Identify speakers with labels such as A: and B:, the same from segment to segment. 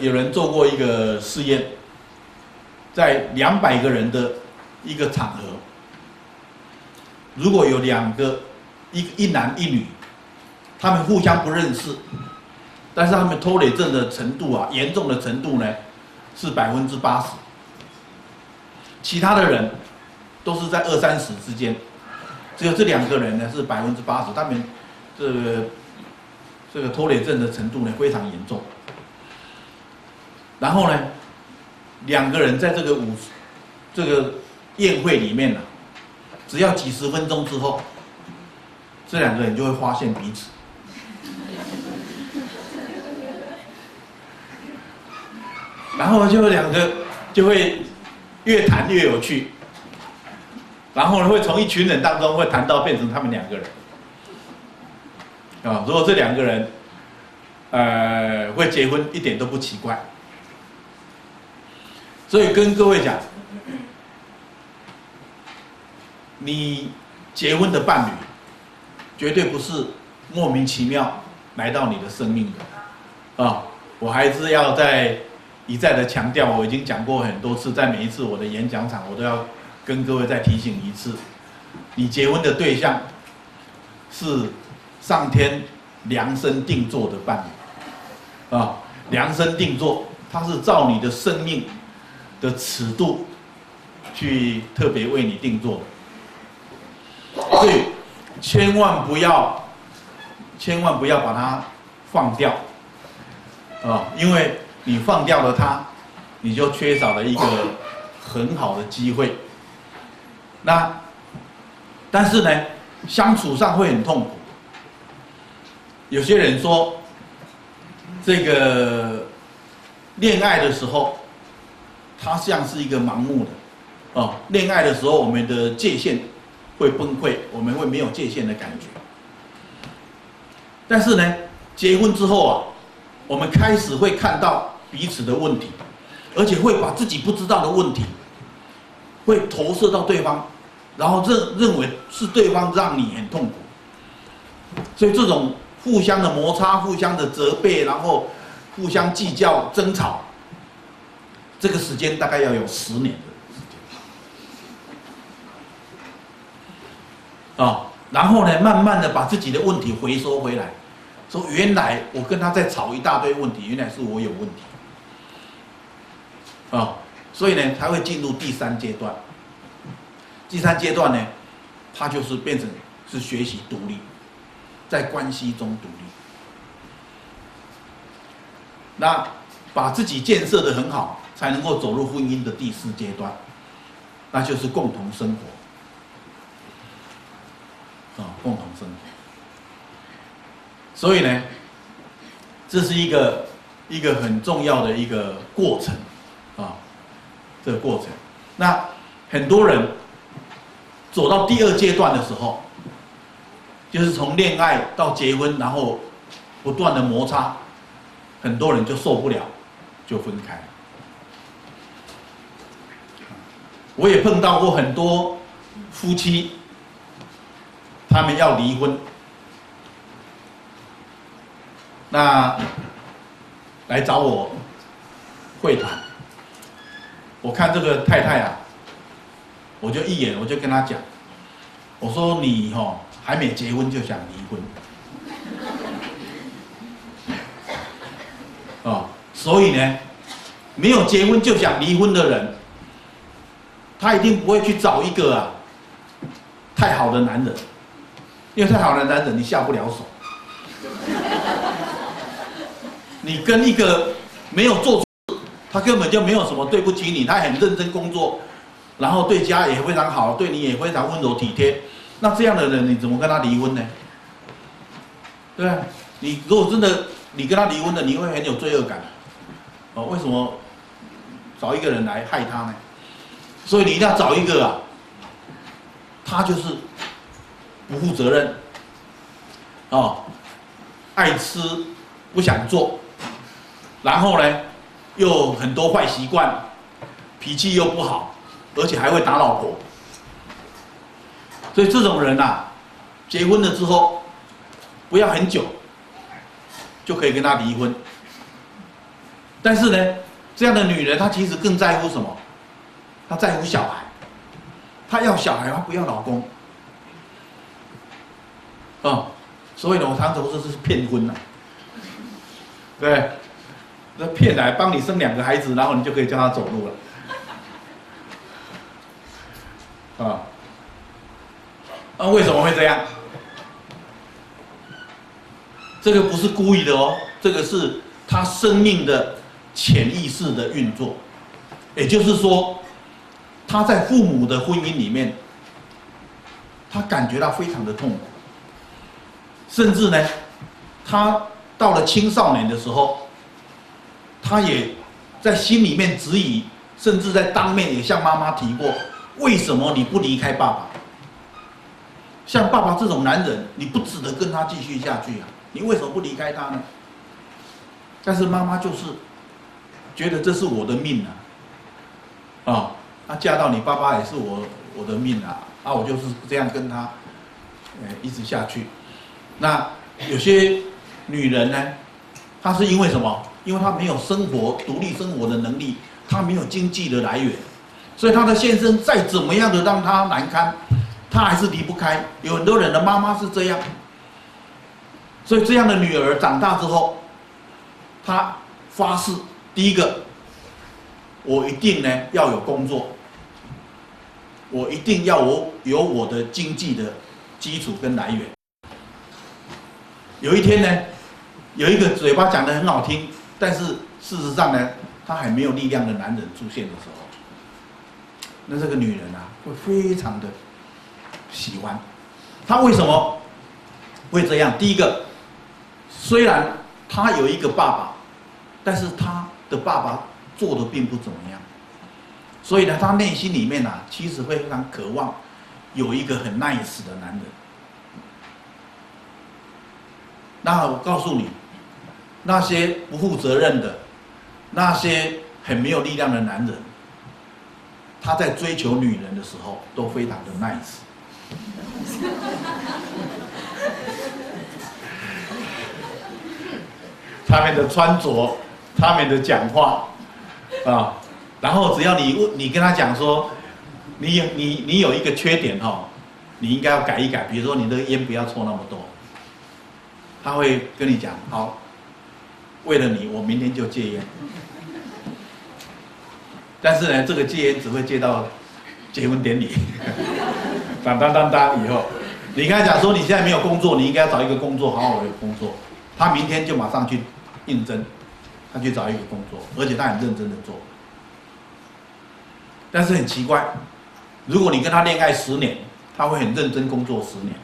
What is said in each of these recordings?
A: 有人做过一个试验，在两百个人的一个场合，如果有两个一一男一女，他们互相不认识，但是他们拖累症的程度啊，严重的程度呢，是百分之八十，其他的人都是在二三十之间，只有这两个人呢是百分之八十，他们这个这个拖累症的程度呢非常严重。然后呢，两个人在这个舞这个宴会里面呢、啊，只要几十分钟之后，这两个人就会发现彼此，然后就两个就会越谈越有趣，然后呢会从一群人当中会谈到变成他们两个人，啊，如果这两个人呃会结婚一点都不奇怪。所以跟各位讲，你结婚的伴侣，绝对不是莫名其妙来到你的生命的，啊！我还是要再一再的强调，我已经讲过很多次，在每一次我的演讲场，我都要跟各位再提醒一次，你结婚的对象是上天量身定做的伴侣，啊，量身定做，它是照你的生命。的尺度，去特别为你定做，所以千万不要，千万不要把它放掉，啊，因为你放掉了它，你就缺少了一个很好的机会。那，但是呢，相处上会很痛苦。有些人说，这个恋爱的时候。它像是一个盲目的，哦，恋爱的时候我们的界限会崩溃，我们会没有界限的感觉。但是呢，结婚之后啊，我们开始会看到彼此的问题，而且会把自己不知道的问题，会投射到对方，然后认认为是对方让你很痛苦。所以这种互相的摩擦、互相的责备，然后互相计较、争吵。这个时间大概要有十年的时间啊，然后呢，慢慢的把自己的问题回收回来，说原来我跟他在吵一大堆问题，原来是我有问题啊，所以呢，才会进入第三阶段。第三阶段呢，他就是变成是学习独立，在关系中独立，那把自己建设的很好。才能够走入婚姻的第四阶段，那就是共同生活，啊，共同生活。所以呢，这是一个一个很重要的一个过程，啊，这个过程。那很多人走到第二阶段的时候，就是从恋爱到结婚，然后不断的摩擦，很多人就受不了，就分开了。我也碰到过很多夫妻，他们要离婚，那来找我会谈。我看这个太太啊，我就一眼我就跟她讲，我说你哈还没结婚就想离婚，啊，所以呢，没有结婚就想离婚的人。他一定不会去找一个啊太好的男人，因为太好的男人你下不了手。你跟一个没有做错，他根本就没有什么对不起你，他很认真工作，然后对家也非常好，对你也非常温柔体贴。那这样的人你怎么跟他离婚呢？对啊，你如果真的你跟他离婚了，你会很有罪恶感。哦，为什么找一个人来害他呢？所以你一定要找一个啊，他就是不负责任，哦，爱吃不想做，然后呢又很多坏习惯，脾气又不好，而且还会打老婆。所以这种人呐，结婚了之后不要很久就可以跟他离婚，但是呢，这样的女人她其实更在乎什么？她在乎小孩，她要小孩，她不要老公。啊，所以呢，我常常说这是骗婚呐，对，那骗来帮你生两个孩子，然后你就可以叫他走路了。啊，那为什么会这样？这个不是故意的哦，这个是他生命的潜意识的运作，也就是说，他在父母的婚姻里面，他感觉到非常的痛苦，甚至呢，他到了青少年的时候，他也在心里面质疑，甚至在当面也向妈妈提过。为什么你不离开爸爸？像爸爸这种男人，你不值得跟他继续下去啊！你为什么不离开他呢？但是妈妈就是觉得这是我的命啊！啊，她嫁到你爸爸也是我我的命啊！啊，我就是这样跟他，呃，一直下去。那有些女人呢，她是因为什么？因为她没有生活独立生活的能力，她没有经济的来源。所以她的先生再怎么样的让她难堪，她还是离不开。有很多人的妈妈是这样，所以这样的女儿长大之后，她发誓：第一个，我一定呢要有工作，我一定要我有我的经济的基础跟来源。有一天呢，有一个嘴巴讲得很好听，但是事实上呢，他还没有力量的男人出现的时候。那这个女人啊，会非常的喜欢。她为什么会这样？第一个，虽然她有一个爸爸，但是她的爸爸做的并不怎么样，所以呢，她内心里面啊，其实会非常渴望有一个很 nice 的男人。那我告诉你，那些不负责任的，那些很没有力量的男人。他在追求女人的时候都非常的 nice，他们的穿着，他们的讲话，啊，然后只要你问你跟他讲说，你有你你有一个缺点哈，你应该要改一改，比如说你的烟不要抽那么多，他会跟你讲，好，为了你，我明天就戒烟。但是呢，这个戒烟只会戒到结婚典礼，当当当当以后，你跟他讲说你现在没有工作，你应该要找一个工作，好好的工作。他明天就马上去应征，他去找一个工作，而且他很认真的做。但是很奇怪，如果你跟他恋爱十年，他会很认真工作十年。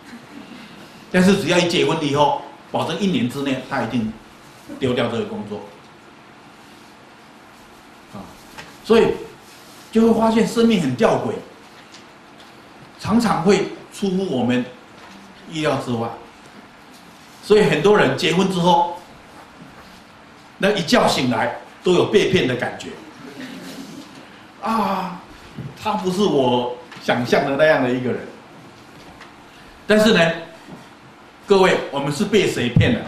A: 但是只要一结婚以后，保证一年之内他一定丢掉这个工作。啊所以就会发现生命很吊诡，常常会出乎我们意料之外。所以很多人结婚之后，那一觉醒来都有被骗的感觉。啊，他不是我想象的那样的一个人。但是呢，各位，我们是被谁骗的？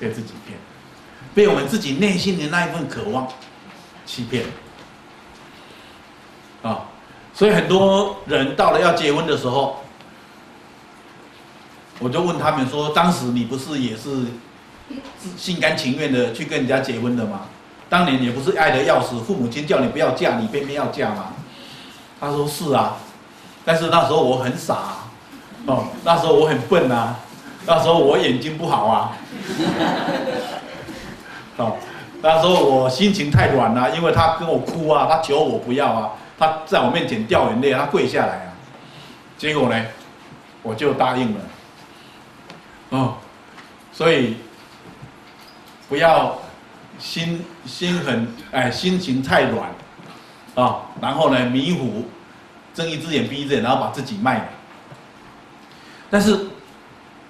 A: 被自己骗，被我们自己内心的那一份渴望。欺骗啊！所以很多人到了要结婚的时候，我就问他们说：“当时你不是也是心甘情愿的去跟人家结婚的吗？当年也不是爱得要死，父母亲叫你不要嫁，你偏偏要嫁吗？”他说：“是啊，但是那时候我很傻啊，哦，那时候我很笨啊，那时候我眼睛不好啊，哦。”那时候我心情太软了，因为他跟我哭啊，他求我不要啊，他在我面前掉眼泪，他跪下来啊，结果呢，我就答应了。哦，所以不要心心很哎，心情太软啊，然后呢迷糊，睁一只眼闭一只眼，然后把自己卖了。但是，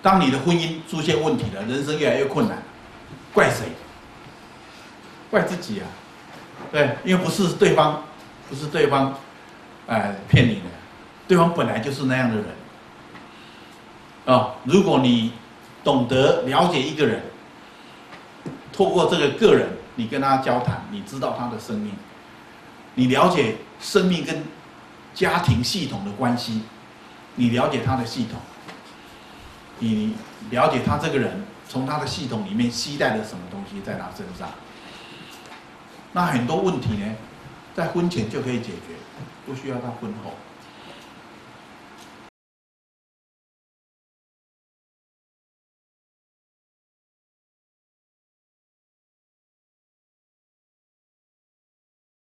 A: 当你的婚姻出现问题了，人生越来越困难，怪谁？怪自己啊，对，因为不是对方，不是对方，哎，骗你的，对方本来就是那样的人，啊、哦，如果你懂得了解一个人，透过这个个人，你跟他交谈，你知道他的生命，你了解生命跟家庭系统的关系，你了解他的系统，你了解他这个人从他的系统里面吸带了什么东西在他身上，那很多问题呢，在婚前就可以解决，不需要到婚后。